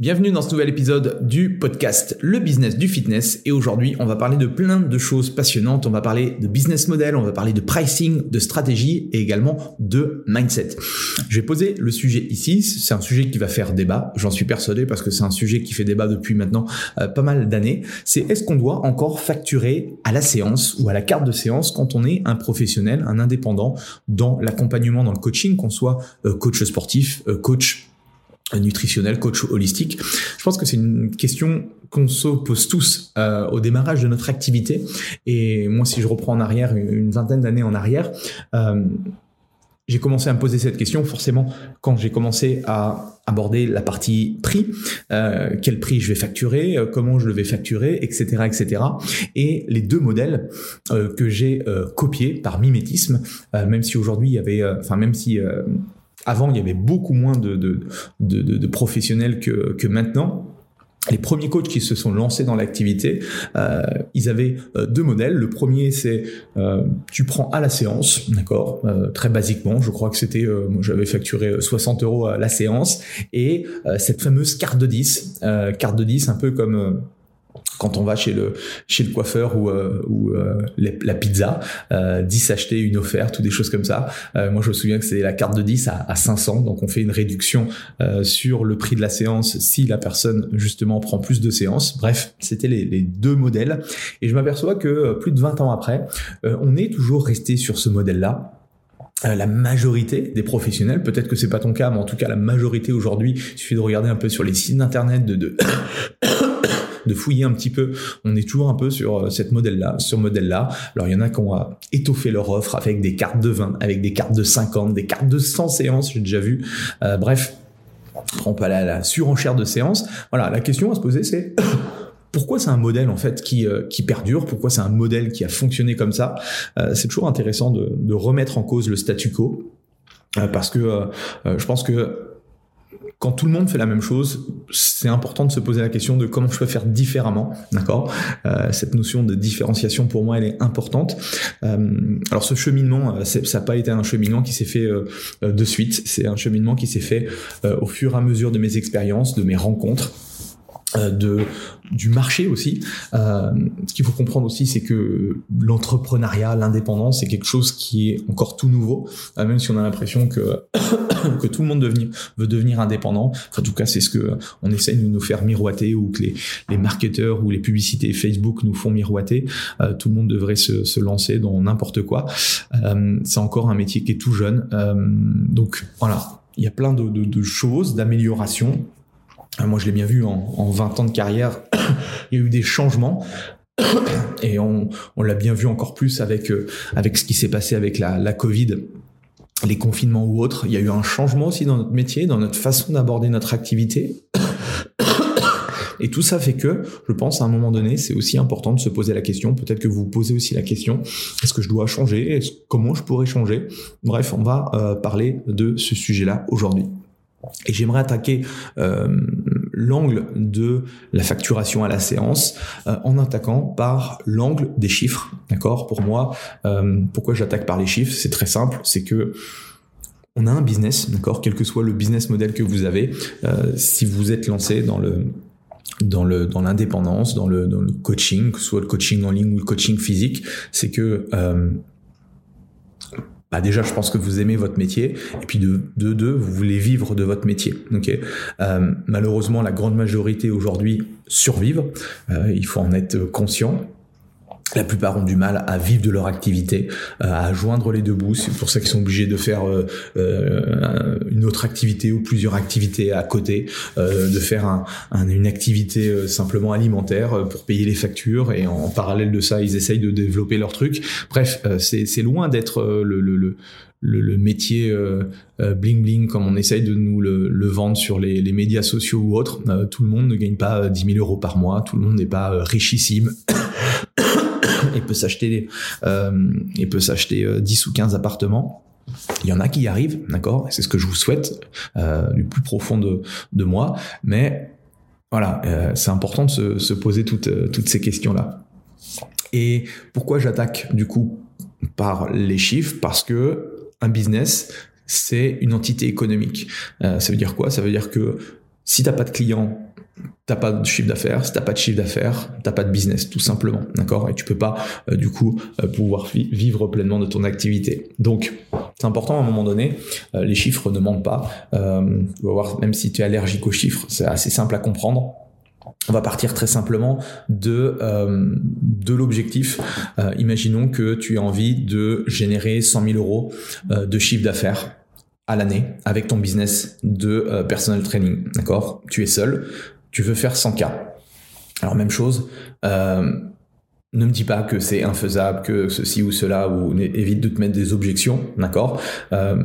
Bienvenue dans ce nouvel épisode du podcast Le business du fitness. Et aujourd'hui on va parler de plein de choses passionnantes, on va parler de business model, on va parler de pricing, de stratégie et également de mindset. Je vais poser le sujet ici, c'est un sujet qui va faire débat, j'en suis persuadé parce que c'est un sujet qui fait débat depuis maintenant euh, pas mal d'années, c'est est-ce qu'on doit encore facturer à la séance ou à la carte de séance quand on est un professionnel, un indépendant dans l'accompagnement, dans le coaching, qu'on soit euh, coach sportif, euh, coach nutritionnel, coach holistique. Je pense que c'est une question qu'on se pose tous euh, au démarrage de notre activité. Et moi, si je reprends en arrière, une vingtaine d'années en arrière, euh, j'ai commencé à me poser cette question forcément quand j'ai commencé à aborder la partie prix, euh, quel prix je vais facturer, comment je le vais facturer, etc., etc. Et les deux modèles que j'ai copiés par mimétisme, même si aujourd'hui il y avait, enfin même si avant, il y avait beaucoup moins de, de, de, de professionnels que, que maintenant les premiers coachs qui se sont lancés dans l'activité, euh, ils avaient euh, deux modèles. Le premier, c'est euh, tu prends à la séance, d'accord, euh, très basiquement. Je crois que c'était, euh, j'avais facturé 60 euros à la séance et cette fameuse carte de 10, carte de 10, un peu comme quand on va chez le chez le coiffeur ou, euh, ou euh, la pizza, euh, 10 achetés, une offerte ou des choses comme ça. Euh, moi, je me souviens que c'est la carte de 10 à, à, 500, donc on fait une réduction sur le prix de la séance si la personne justement prend plus de séances. Bref, c'était les, deux modèles. Et je m'aperçois que plus de 20 ans après, on est toujours resté sur ce modèle-là. la majorité des professionnels, peut-être que c'est pas ton cas, mais en tout cas la majorité aujourd'hui, il suffit de regarder un peu sur les sites d'internet de, de de fouiller un petit peu. On est toujours un peu sur euh, cette modèle-là, sur modèle-là. Alors il y en a qui ont euh, étoffé leur offre avec des cartes de 20, avec des cartes de 50, des cartes de 100 séances, j'ai déjà vu. Euh, bref, on peut aller la surenchère de séances. Voilà, la question à se poser, c'est pourquoi c'est un modèle en fait qui, perdure? Pourquoi c'est un modèle qui a fonctionné comme ça? C'est toujours intéressant de, remettre en cause le statu quo parce que je pense que quand tout le monde fait la même chose, c'est important de se poser la question de comment je peux faire différemment, d'accord? Euh, Cette notion de différenciation pour moi, elle est importante. Euh, alors ce cheminement, euh, ça n'a pas été un cheminement qui s'est fait euh, de suite. C'est un cheminement qui s'est fait au fur et à mesure de mes expériences, de mes rencontres. Euh, de du marché aussi. Euh, ce qu'il faut comprendre aussi, c'est que l'entrepreneuriat, l'indépendance, c'est quelque chose qui est encore tout nouveau, euh, même si on a l'impression que que tout le monde veut devenir indépendant. en tout cas, c'est ce que on essaye de nous faire miroiter ou que les les marketeurs ou les publicités Facebook nous font miroiter. Euh, tout le monde devrait se, se lancer dans n'importe quoi. Euh, c'est encore un métier qui est tout jeune, donc voilà. Il y a plein de, de, choses, d'améliorations moi, je l'ai bien vu en, en, 20 ans de carrière, il y a eu des changements. Et on, l'a bien vu encore plus avec, euh, avec ce qui s'est passé avec la, la Covid les confinements ou autres. Il y a eu un changement aussi dans notre métier, dans notre façon d'aborder notre activité. Et tout ça fait que, je pense, à un moment donné, c'est aussi important de se poser la question. Peut-être que vous vous posez aussi la question est-ce que je dois changer? Comment je pourrais changer? Bref, on va euh, parler de ce sujet-là aujourd'hui. Et j'aimerais attaquer euh, l'angle de la facturation à la séance euh, en attaquant par l'angle des chiffres. D'accord? Pour moi, euh, pourquoi j'attaque par les chiffres? C'est très simple, c'est que on a un business, d'accord? Quel que soit le business model que vous avez, si vous êtes lancé dans le dans le dans l'indépendance, dans le, dans le coaching, que ce soit le coaching en ligne ou le coaching physique, c'est que bah déjà, je pense que vous aimez votre métier, et puis de deux, vous voulez vivre de votre métier. Ok. Euh, malheureusement, la grande majorité aujourd'hui survivent. Euh, il faut en être conscient. La plupart ont du mal à vivre de leur activité, euh, à joindre les deux bouts. C'est pour ça qu'ils sont obligés de faire euh, euh, une autre activité ou plusieurs activités à côté, de faire un, une activité simplement alimentaire pour payer les factures et en, parallèle de ça, ils essayent de développer leur truc. Bref, c'est loin d'être le, le, le le, métier bling bling comme on essaye de nous le, vendre sur les, les, médias sociaux ou autres. tout le monde ne gagne pas 10 000 euros par mois, tout le monde n'est pas richissime et peut s'acheter euh, et peut s'acheter 10 euh, ou 15 appartements. Il y en a qui y arrivent, d'accord? C'est ce que je vous souhaite euh, du plus profond de, de moi. Mais voilà, c'est important de se, se poser toutes, toutes ces questions-là. Et pourquoi j'attaque du coup par les chiffres? Parce que un business, c'est une entité économique. Ça veut dire quoi? Ça veut dire que si t'as pas de clients t'as pas de chiffre d'affaires, si t'as pas de chiffre d'affaires, t'as pas de business, tout simplement, d'accord? Et tu peux pas, euh, du coup, euh, pouvoir vivre pleinement de ton activité. Donc, c'est important à un moment donné, euh, les chiffres ne mentent pas. on va voir, même si tu es allergique aux chiffres, c'est assez simple à comprendre. On va partir très simplement de de l'objectif. imaginons que tu as envie de générer 100 000 euros de chiffre d'affaires à l'année avec ton business de personal training. D'accord? Tu es seul, tu veux faire 100K. Alors même chose, euh, ne me dis pas que c'est infaisable, que ceci ou cela, ou évite de te mettre des objections, d'accord euh,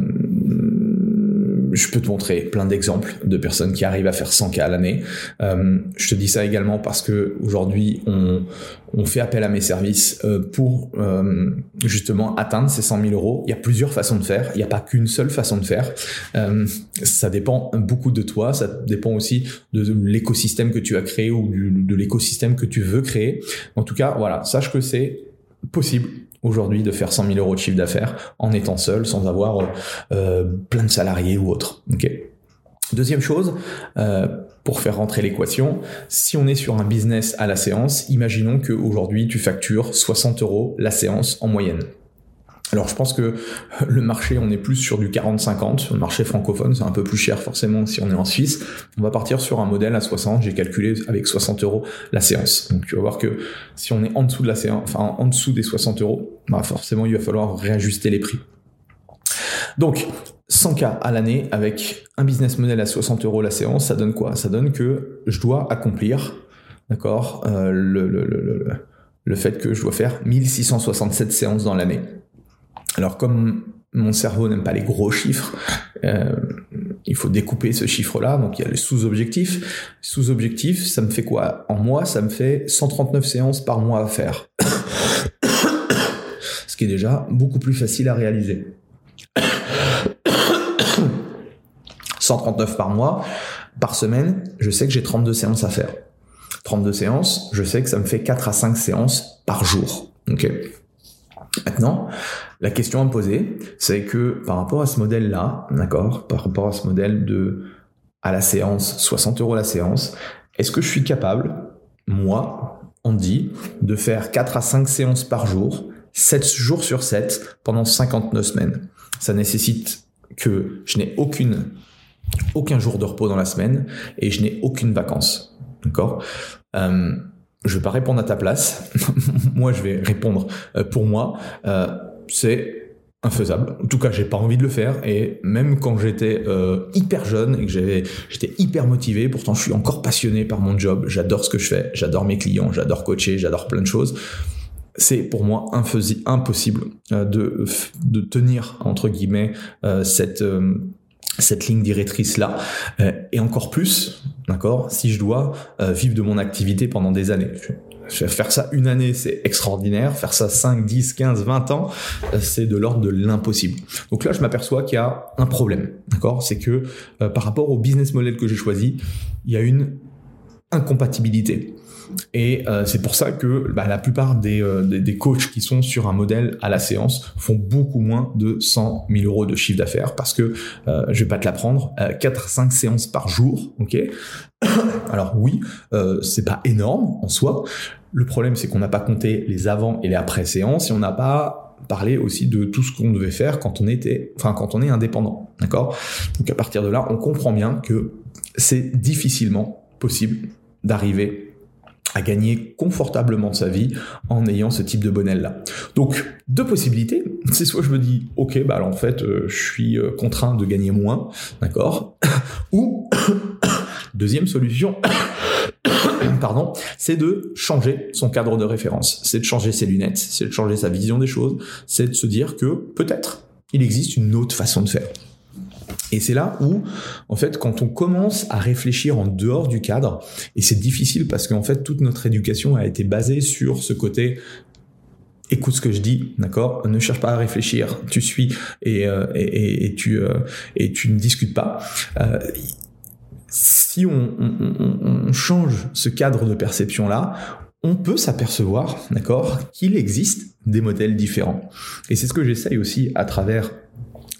je peux te montrer plein d'exemples de personnes qui arrivent à faire 100 k à l'année. Euh, je te dis ça également parce que aujourd'hui on, on fait appel à mes services euh, pour euh, justement atteindre ces 100 000 euros. Il y a plusieurs façons de faire. Il n'y a pas qu'une seule façon de faire. Ça dépend beaucoup de toi. Ça dépend aussi de l'écosystème que tu as créé ou de l'écosystème que tu veux créer. En tout cas, voilà, sache que c'est possible aujourd'hui de faire 100 000 euros de chiffre d'affaires en étant seul, sans avoir euh, plein de salariés ou autre. Deuxième chose, euh, pour faire rentrer l'équation, si on est sur un business à la séance, imaginons qu'aujourd'hui tu factures 60 euros la séance en moyenne. Alors je pense que le marché, on est plus sur du 40-50. Le marché francophone, c'est un peu plus cher forcément si on est en Suisse. On va partir sur un modèle à 60. J'ai calculé avec 60 euros la séance. Donc tu vas voir que si on est en dessous de la séance, enfin en dessous des 60 euros, bah forcément il va falloir réajuster les prix. Donc 100K à l'année avec un business model à 60 euros la séance, ça donne quoi? Ça donne que je dois accomplir, d'accord, euh, le, le, le, le fait que je dois faire 1667 séances dans l'année. Alors comme mon cerveau n'aime pas les gros chiffres, euh, il faut découper ce chiffre-là. Donc il y a le sous-objectif. Sous-objectif, ça me fait quoi? En mois, ça me fait 139 séances par mois à faire. Ce qui est déjà beaucoup plus facile à réaliser. 139 par mois, par semaine, je sais que j'ai 32 séances à faire. 32 séances, je sais que ça me fait 4 à 5 séances par jour. Ok? Maintenant, la question à me poser, c'est que par rapport à ce modèle-là, d'accord, par rapport à ce modèle de à la séance, 60 euros la séance, est-ce que je suis capable, moi, on dit, de faire 4 à 5 séances par jour, 7 jours sur 7, pendant 59 semaines? Ça nécessite que je n'ai aucun jour de repos dans la semaine et je n'ai aucune vacance. D'accord? Euh, je vais pas répondre à ta place. moi, je vais répondre euh, pour moi. Euh, c'est infaisable. En tout cas, j'ai pas envie de le faire. Et même quand j'étais euh, hyper jeune et que j'étais hyper motivé, pourtant je suis encore passionné par mon job. J'adore ce que je fais. J'adore mes clients. J'adore coacher. J'adore plein de choses. C'est pour moi impossible de, tenir entre guillemets cette cette ligne directrice là. et encore plus d'accord? Si je dois vivre de mon activité pendant des années. Faire ça une année, c'est extraordinaire. Faire ça 5, 10, 15, 20 ans, c'est de l'ordre de l'impossible. Donc là, je m'aperçois qu'il y a un problème, d'accord? C'est que par rapport au business model que j'ai choisi, il y a une incompatibilité. Et euh, c'est pour ça que bah, la plupart euh, des, des, coachs qui sont sur un modèle à la séance font beaucoup moins de 100 000 euros de chiffre d'affaires parce que, euh, je vais pas te l'apprendre, 4 à 5 séances par jour, ok? Alors oui, c'est pas énorme en soi. Le problème, c'est qu'on n'a pas compté les avant et les après séances et on n'a pas parlé aussi de tout ce qu'on devait faire quand on était, enfin quand on est indépendant, d'accord? Donc à partir de là, on comprend bien que c'est difficilement possible d'arriver à gagner confortablement sa vie en ayant ce type de bonnel là. Donc deux possibilités, c'est soit je me dis ok bah en fait euh, je suis euh, contraint de gagner moins, d'accord, ou deuxième solution. Pardon, c'est de changer son cadre de référence, c'est de changer ses lunettes, c'est de changer sa vision des choses, c'est de se dire que peut-être il existe une autre façon de faire. Et c'est là où, en fait, quand on commence à réfléchir en dehors du cadre, et c'est difficile parce qu'en fait, toute notre éducation a été basée sur ce côté écoute ce que je dis, d'accord? Ne cherche pas à réfléchir, tu suis et, euh, et, tu, euh, et tu ne discutes pas. Euh, si on, on, change ce cadre de perception-là, on peut s'apercevoir, d'accord, qu'il existe des modèles différents. Et c'est ce que j'essaye aussi à travers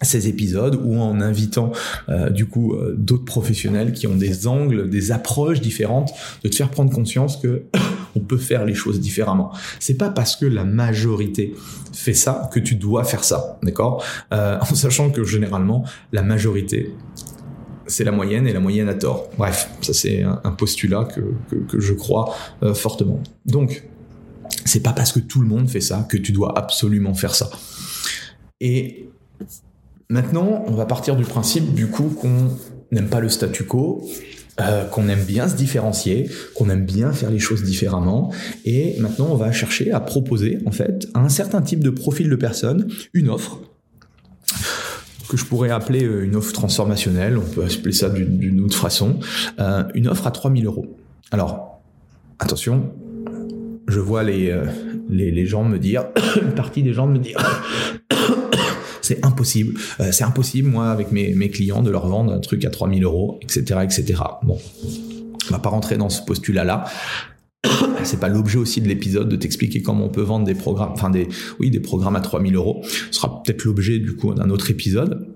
ces épisodes ou en invitant euh, du coup euh, d'autres professionnels qui ont des angles, des approches différentes, de te faire prendre conscience que on peut faire les choses différemment. C'est pas parce que la majorité fait ça que tu dois faire ça, d'accord? Euh, En sachant que généralement la majorité c'est la moyenne et la moyenne a tort. Bref, ça c'est un, postulat que, que, je crois fortement. Donc, c'est pas parce que tout le monde fait ça que tu dois absolument faire ça. Et Maintenant, on va partir du principe du coup qu'on n'aime pas le statu quo, euh, qu'on aime bien se différencier, qu'on aime bien faire les choses différemment. Et maintenant, on va chercher à proposer, en fait, à un certain type de profil de personne, une offre que je pourrais appeler euh, une offre transformationnelle, on peut appeler ça d'une autre façon, euh, une offre à 3000 euros. Alors, attention, je vois les, les, les gens me dire, une partie des gens me dire, c'est impossible. Euh, c'est impossible, moi, avec mes, clients, de leur vendre un truc à 3000 euros, etc., etc. Bon, on va pas rentrer dans ce postulat-là. C'est pas l'objet aussi de l'épisode de t'expliquer comment on peut vendre des programmes, enfin des, oui, des programmes à 3000 euros. Ce sera peut-être l'objet du coup d'un autre épisode.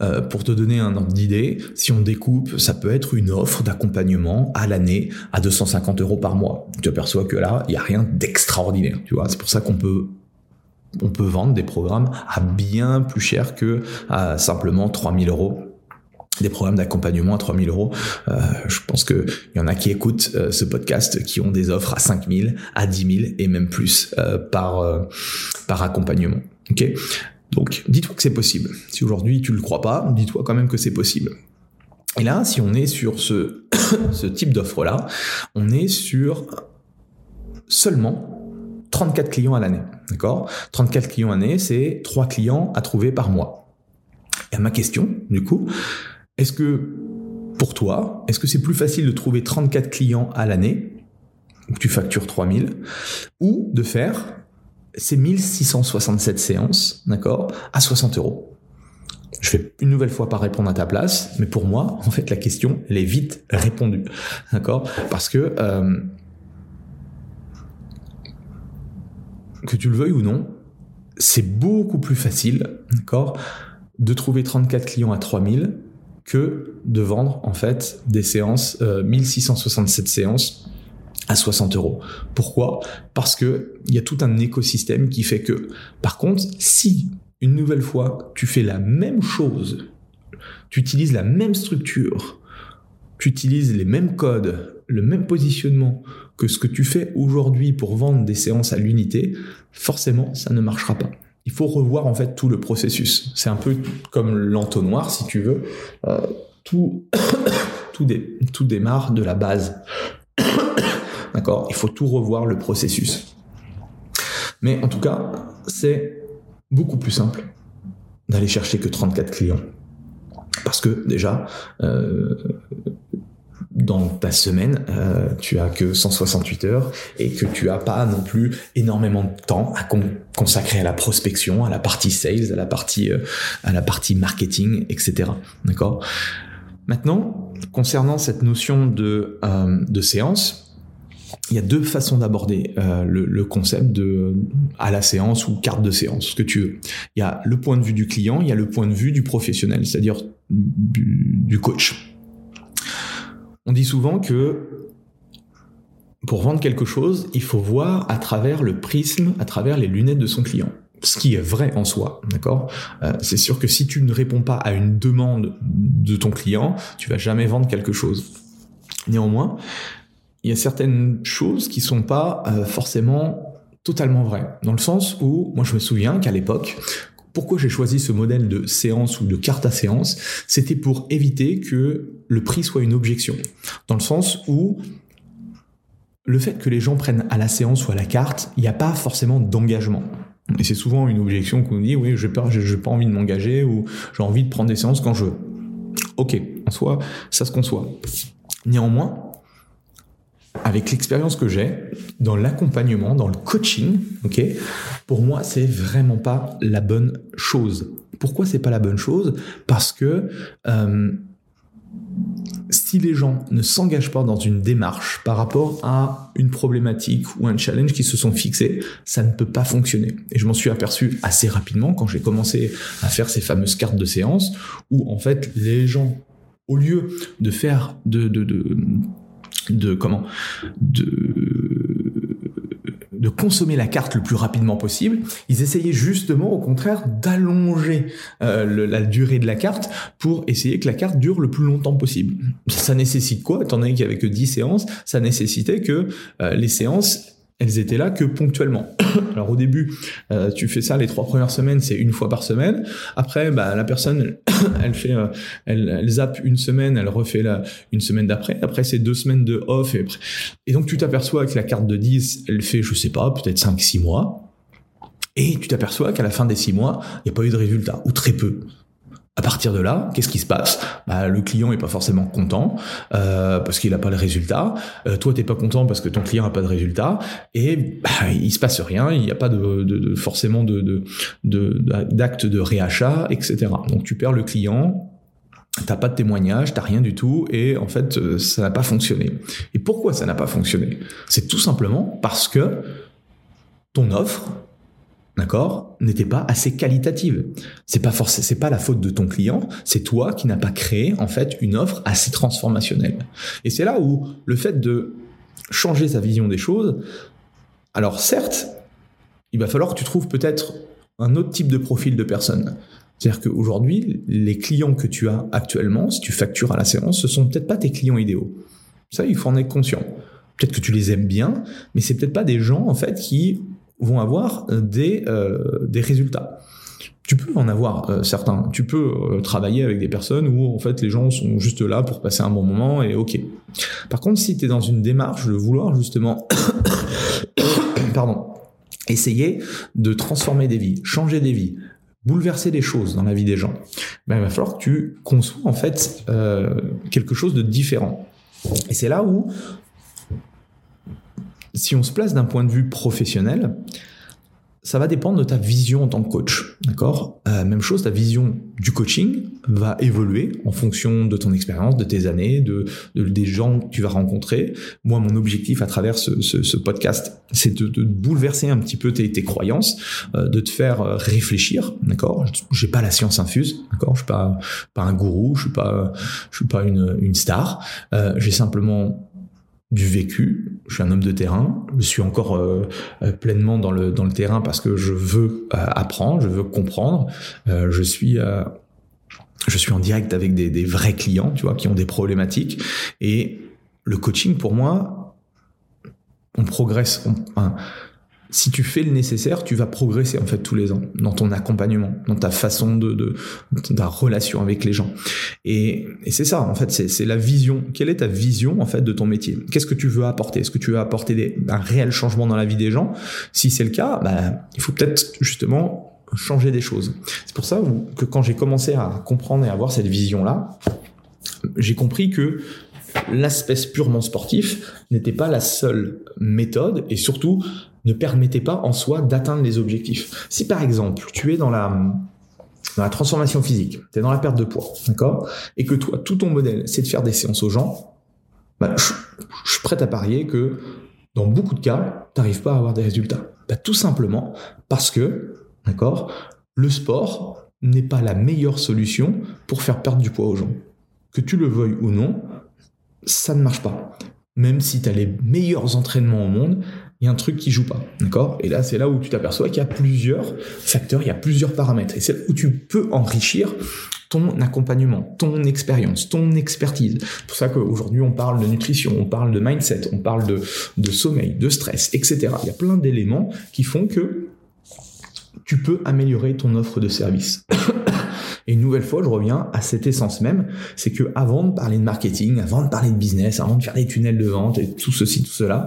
Euh, pour te donner un ordre d'idée, si on découpe, ça peut être une offre d'accompagnement à l'année à 250 euros par mois. Tu aperçois que là, il n'y a rien d'extraordinaire. Tu vois, c'est pour ça qu'on peut on peut vendre des programmes à bien plus cher que à simplement 3000 euros des programmes d'accompagnement à 3000 euros. Euh, je pense qu'il y en a qui écoutent euh, ce podcast qui ont des offres à 5000, à 10 000 et même plus euh, par, par accompagnement. Donc, dis-toi que c'est possible. Si aujourd'hui tu le crois pas, dis-toi quand même que c'est possible. Et là, si on est sur ce, ce type d'offre-là, on est sur seulement 34 clients à l'année. D'accord? 34 clients à l'année, c'est 3 clients à trouver par mois. Et ma question, du coup, est-ce que pour toi, est-ce que c'est plus facile de trouver 34 clients à l'année, où tu factures 3000, ou de faire ces 1667 séances, d'accord, à 60 euros? Je vais une nouvelle fois pas répondre à ta place, mais pour moi, en fait, la question, elle est vite répondue, d'accord? Parce que euh, que tu le veuilles ou non, c'est beaucoup plus facile, d'accord, de trouver 34 clients à 3000 que de vendre en fait des séances, 1667 euh, séances à 60 euros. Pourquoi? Parce que il y a tout un écosystème qui fait que, par contre, si une nouvelle fois tu fais la même chose, tu utilises la même structure, tu utilises les mêmes codes, le même positionnement que ce que tu fais aujourd'hui pour vendre des séances à l'unité, forcément, ça ne marchera pas. Il faut revoir en fait tout le processus. C'est un peu comme l'entonnoir, si tu veux. Euh, tout, tout, tout démarre de la base. D'accord? Il faut tout revoir le processus. Mais en tout cas, c'est beaucoup plus simple d'aller chercher que 34 clients. Parce que déjà, euh, dans ta semaine, euh, tu as que 168 heures et que tu as pas non plus énormément de temps à consacrer à la prospection, à la partie sales, à la partie euh, à la partie marketing, etc. D'accord? Maintenant, concernant cette notion de euh, de séance, il y a deux façons d'aborder euh, le, concept de à la séance ou carte de séance, ce que tu veux. Il y a le point de vue du client, il y a le point de vue du professionnel, c'est-à-dire du, coach. On dit souvent que pour vendre quelque chose, il faut voir à travers le prisme, à travers les lunettes de son client. Ce qui est vrai en soi, d'accord? Euh, C'est sûr que si tu ne réponds pas à une demande de ton client, tu vas jamais vendre quelque chose. Néanmoins, il y a certaines choses qui sont pas euh, forcément totalement vraies. Dans le sens où, moi je me souviens qu'à l'époque, pourquoi j'ai choisi ce modèle de séance ou de carte à séance, c'était pour éviter que le prix soit une objection. Dans le sens où le fait que les gens prennent à la séance ou à la carte, il n'y a pas forcément d'engagement. Et c'est souvent une objection qu'on dit, oui, je n'ai pas, pas envie de m'engager ou j'ai envie de prendre des séances quand je veux. Ok, en soi, ça se conçoit. Néanmoins, avec l'expérience que j'ai dans l'accompagnement, dans le coaching, ok, pour moi, c'est vraiment pas la bonne chose. Pourquoi c'est pas la bonne chose? Parce que euh, si les gens ne s'engagent pas dans une démarche par rapport à une problématique ou un challenge qui se sont fixés, ça ne peut pas fonctionner. Et je m'en suis aperçu assez rapidement quand j'ai commencé à faire ces fameuses cartes de séance où en fait les gens, au lieu de faire de de comment? De de consommer la carte le plus rapidement possible, ils essayaient justement au contraire d'allonger euh, la durée de la carte pour essayer que la carte dure le plus longtemps possible. Ça nécessite quoi Étant donné qu'il n'y avait que 10 séances, ça nécessitait que euh, les séances elles étaient là que ponctuellement. Alors au début, euh, tu fais ça les trois premières semaines, c'est une fois par semaine. Après, bah, la personne, elle fait, euh, elle, elle, zappe une semaine, elle refait la, une semaine d'après. Après, c'est deux semaines de off. Et, et donc, tu t'aperçois que la carte de 10, elle fait, je sais pas, peut-être 5 six mois. Et tu t'aperçois qu'à la fin des six mois, il n'y a pas eu de résultat, ou très peu. À partir de là, qu'est-ce qui se passe? Bah, Le client est pas forcément content euh, parce qu'il n'a pas le résultat. Euh, toi, t'es pas content parce que ton client n'a pas de résultat. Et bah, il se passe rien. Il n'y a pas de, forcément de d'acte de, de réachat, etc. Donc tu perds le client. T'as pas de témoignage, t'as rien du tout, et en fait, euh, ça n'a pas fonctionné. Et pourquoi ça n'a pas fonctionné? C'est tout simplement parce que ton offre, d'accord, n'était pas assez qualitative. C'est pas forcément, c'est pas la faute de ton client, c'est toi qui n'as pas créé en fait une offre assez transformationnelle. Et c'est là où le fait de changer sa vision des choses, alors certes, il va falloir que tu trouves peut-être un autre type de profil de personne. C'est-à-dire qu'aujourd'hui, les clients que tu as actuellement, si tu factures à la séance, ce sont peut-être pas tes clients idéaux. Ça, il faut en être conscient. Peut-être que tu les aimes bien, mais c'est peut-être pas des gens en fait qui vont avoir euh, des, euh, des résultats. Tu peux en avoir euh, certains. Tu peux travailler avec des personnes où en fait les gens sont juste là pour passer un bon moment et ok. Par contre, si tu es dans une démarche de vouloir justement, pardon, essayer de transformer des vies, changer des vies, bouleverser des choses dans la vie des gens, ben, il va falloir que tu conçois en fait quelque chose de différent. Et c'est là où si on se place d'un point de vue professionnel, ça va dépendre de ta vision en tant que coach, d'accord? Euh, Même chose, ta vision du coaching va évoluer en fonction de ton expérience, de tes années, de, des gens que tu vas rencontrer. Moi, mon objectif à travers ce, podcast, c'est de, bouleverser un petit peu tes, tes croyances, euh, de te faire euh, réfléchir, d'accord? J'ai pas la science infuse, d'accord? Je suis pas pas un gourou, je suis pas je suis pas une, une star. J'ai simplement du vécu. Je suis un homme de terrain. Je suis encore euh, euh, pleinement dans le dans le terrain parce que je veux euh, apprendre, je veux comprendre. je suis je suis en direct avec des, des, vrais clients, tu vois, qui ont des problématiques. Et le coaching, pour moi, on progresse. On, si tu fais le nécessaire, tu vas progresser en fait tous les ans dans ton accompagnement, dans ta façon de, de, ta relation avec les gens. Et, et c'est ça en fait, c'est la vision. Quelle est ta vision en fait de ton métier? Qu'est-ce que tu veux apporter? Est-ce que tu veux apporter des, un réel changement dans la vie des gens? Si c'est le cas, bah, il faut peut-être justement changer des choses. C'est pour ça que quand j'ai commencé à comprendre et à avoir cette vision là, j'ai compris que l'aspect purement sportif n'était pas la seule méthode et surtout ne permettait pas en soi d'atteindre les objectifs. Si par exemple tu es dans la transformation physique, tu es dans la perte de poids, d'accord Et que toi, tout ton modèle, c'est de faire des séances aux gens, bah, je, suis prêt à parier que dans beaucoup de cas, tu n'arrives pas à avoir des résultats. Bah, tout simplement parce que, d'accord, le sport n'est pas la meilleure solution pour faire perdre du poids aux gens. Que tu le veuilles ou non, ça ne marche pas. Même si tu as les meilleurs entraînements au monde, il y a un truc qui joue pas. D'accord? Et là, c'est là où tu t'aperçois qu'il y a plusieurs facteurs, il y a plusieurs paramètres. Et c'est là où tu peux enrichir ton accompagnement, ton expérience, ton expertise. C'est pour ça qu'aujourd'hui, on parle de nutrition, on parle de mindset, on parle de, de sommeil, de stress, etc. Il y a plein d'éléments qui font que tu peux améliorer ton offre de service. Et une nouvelle fois, je reviens à cette essence même, c'est que avant de parler de marketing, avant de parler de business, avant de faire des tunnels de vente et tout ceci, tout cela,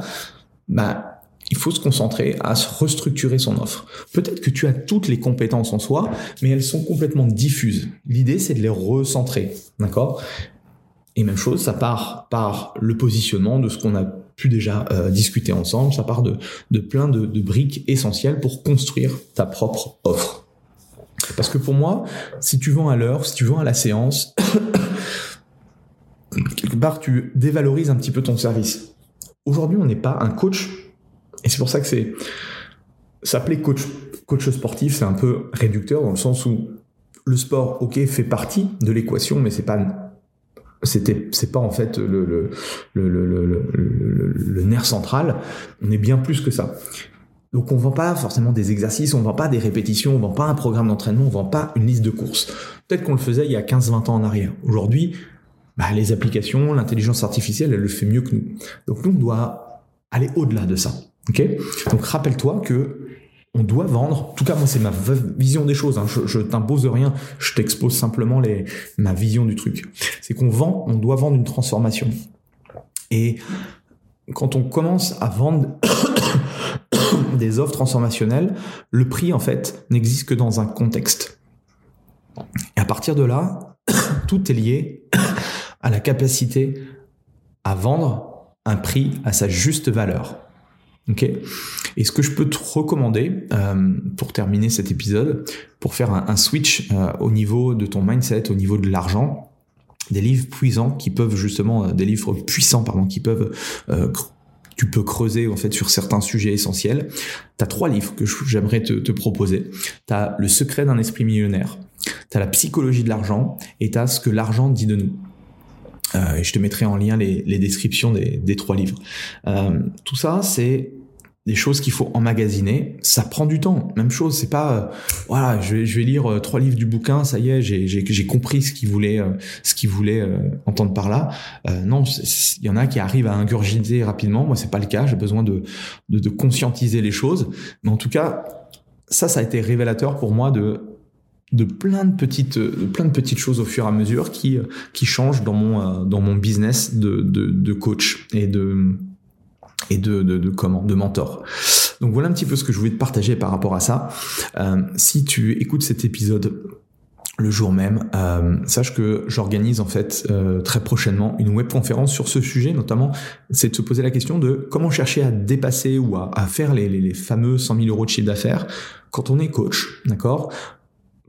bah, il faut se concentrer à se restructurer son offre. Peut-être que tu as toutes les compétences en soi, mais elles sont complètement diffuses. L'idée, c'est de les recentrer, d'accord? Et même chose, ça part par le positionnement de ce qu'on a pu déjà euh, discuter ensemble, ça part de, plein de, de briques essentielles pour construire ta propre offre. Parce que pour moi, si tu vends à l'heure, si tu vends à la séance, quelque part, tu dévalorises un petit peu ton service. Aujourd'hui, on n'est pas un coach, et c'est pour ça que c'est s'appeler coach coach sportif, c'est un peu réducteur dans le sens où le sport, ok, fait partie de l'équation, mais c'est pas c'était c'est pas en fait le le, le, le, le, nerf central. On est bien plus que ça. Donc on vend pas forcément des exercices, on vend pas des répétitions, on vend pas un programme d'entraînement, on vend pas une liste de courses. Peut-être qu'on le faisait il y a 15-20 ans en arrière. Aujourd'hui, bah, les applications, l'intelligence artificielle, elle le fait mieux que nous. Donc nous, on doit aller au-delà de ça. Ok Donc rappelle-toi que on doit vendre. En tout cas, moi, c'est ma vision des choses. Hein. Je, t'impose rien. Je t'expose simplement ma vision du truc. C'est qu'on vend, on doit vendre une transformation. Et quand on commence à vendre des offres transformationnelles, le prix, en fait, n'existe que dans un contexte. Et à partir de là, tout est lié à la capacité à vendre un prix à sa juste valeur. Ok Et ce que je peux te recommander euh, pour terminer cet épisode, pour faire un, switch euh, au niveau de ton mindset, au niveau de l'argent, des livres puissants qui peuvent justement, euh, des livres puissants pardon, qui peuvent tu peux creuser en fait sur certains sujets essentiels. Tu as trois livres que j'aimerais te, te, proposer. Tu Le secret d'un esprit millionnaire, tu as La psychologie de l'argent et tu as Ce que l'argent dit de nous. Euh, je te mettrai en lien les, les descriptions des, des, trois livres. Euh, tout ça, c'est des choses qu'il faut emmagasiner, ça prend du temps. Même chose, c'est pas euh, voilà, je vais, je vais lire euh, trois livres du bouquin, ça y est, j'ai compris ce qu'il voulait euh, ce qu'il voulait entendre par là. non, il y en a qui arrivent à ingurgiter rapidement. Moi, c'est pas le cas. J'ai besoin de, de, de conscientiser les choses. Mais en tout cas, ça, ça a été révélateur pour moi de de plein de petites plein de petites choses au fur et à mesure qui qui changent dans mon dans mon business de de, de coach et de et de, de, de comment de mentor. Donc voilà un petit peu ce que je voulais te partager par rapport à ça. Euh, si tu écoutes cet épisode le jour même, euh, sache que j'organise en fait euh, très prochainement une webconférence sur ce sujet, notamment c'est de se poser la question de comment chercher à dépasser ou à, à faire les, les, les, fameux 100 000 euros de chiffre d'affaires quand on est coach, d'accord?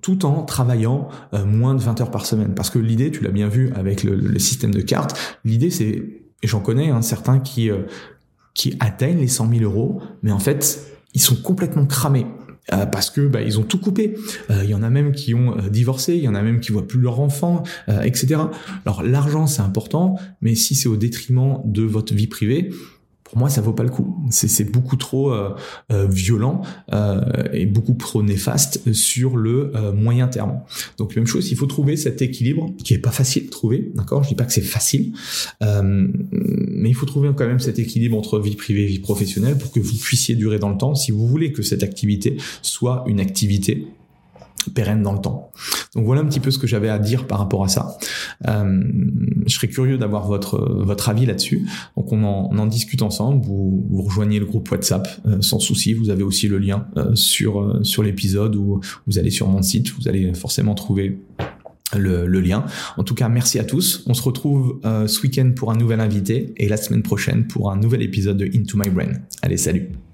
Tout en travaillant euh, moins de 20 heures par semaine. Parce que l'idée, tu l'as bien vu avec le, le système de cartes, l'idée c'est, et j'en connais hein, certains qui, euh, qui atteignent les 100 000 euros, mais en fait, ils sont complètement cramés. Euh, parce que bah, ils ont tout coupé. Euh, il y en a même qui ont euh, divorcé, il y en a même qui voient plus leur enfant, etc. Alors l'argent c'est important, mais si c'est au détriment de votre vie privée, pour moi, ça vaut pas le coup. C'est beaucoup trop euh, euh, violent euh, et beaucoup trop néfaste sur le moyen terme. Donc même chose, il faut trouver cet équilibre qui est pas facile de trouver. D'accord, je dis pas que c'est facile, mais il faut trouver quand même cet équilibre entre vie privée et vie professionnelle pour que vous puissiez durer dans le temps. Si vous voulez que cette activité soit une activité pérenne dans le temps. Donc voilà un petit peu ce que j'avais à dire par rapport à ça. Euh, je serais curieux d'avoir votre votre avis là-dessus. Donc on en, discute ensemble. Vous, rejoignez le groupe WhatsApp euh, sans souci. Vous avez aussi le lien euh, sur sur l'épisode ou vous allez sur mon site. Vous allez forcément trouver le, lien. En tout cas, merci à tous. On se retrouve ce week-end pour un nouvel invité et la semaine prochaine pour un nouvel épisode de Into My Brain. Allez, salut.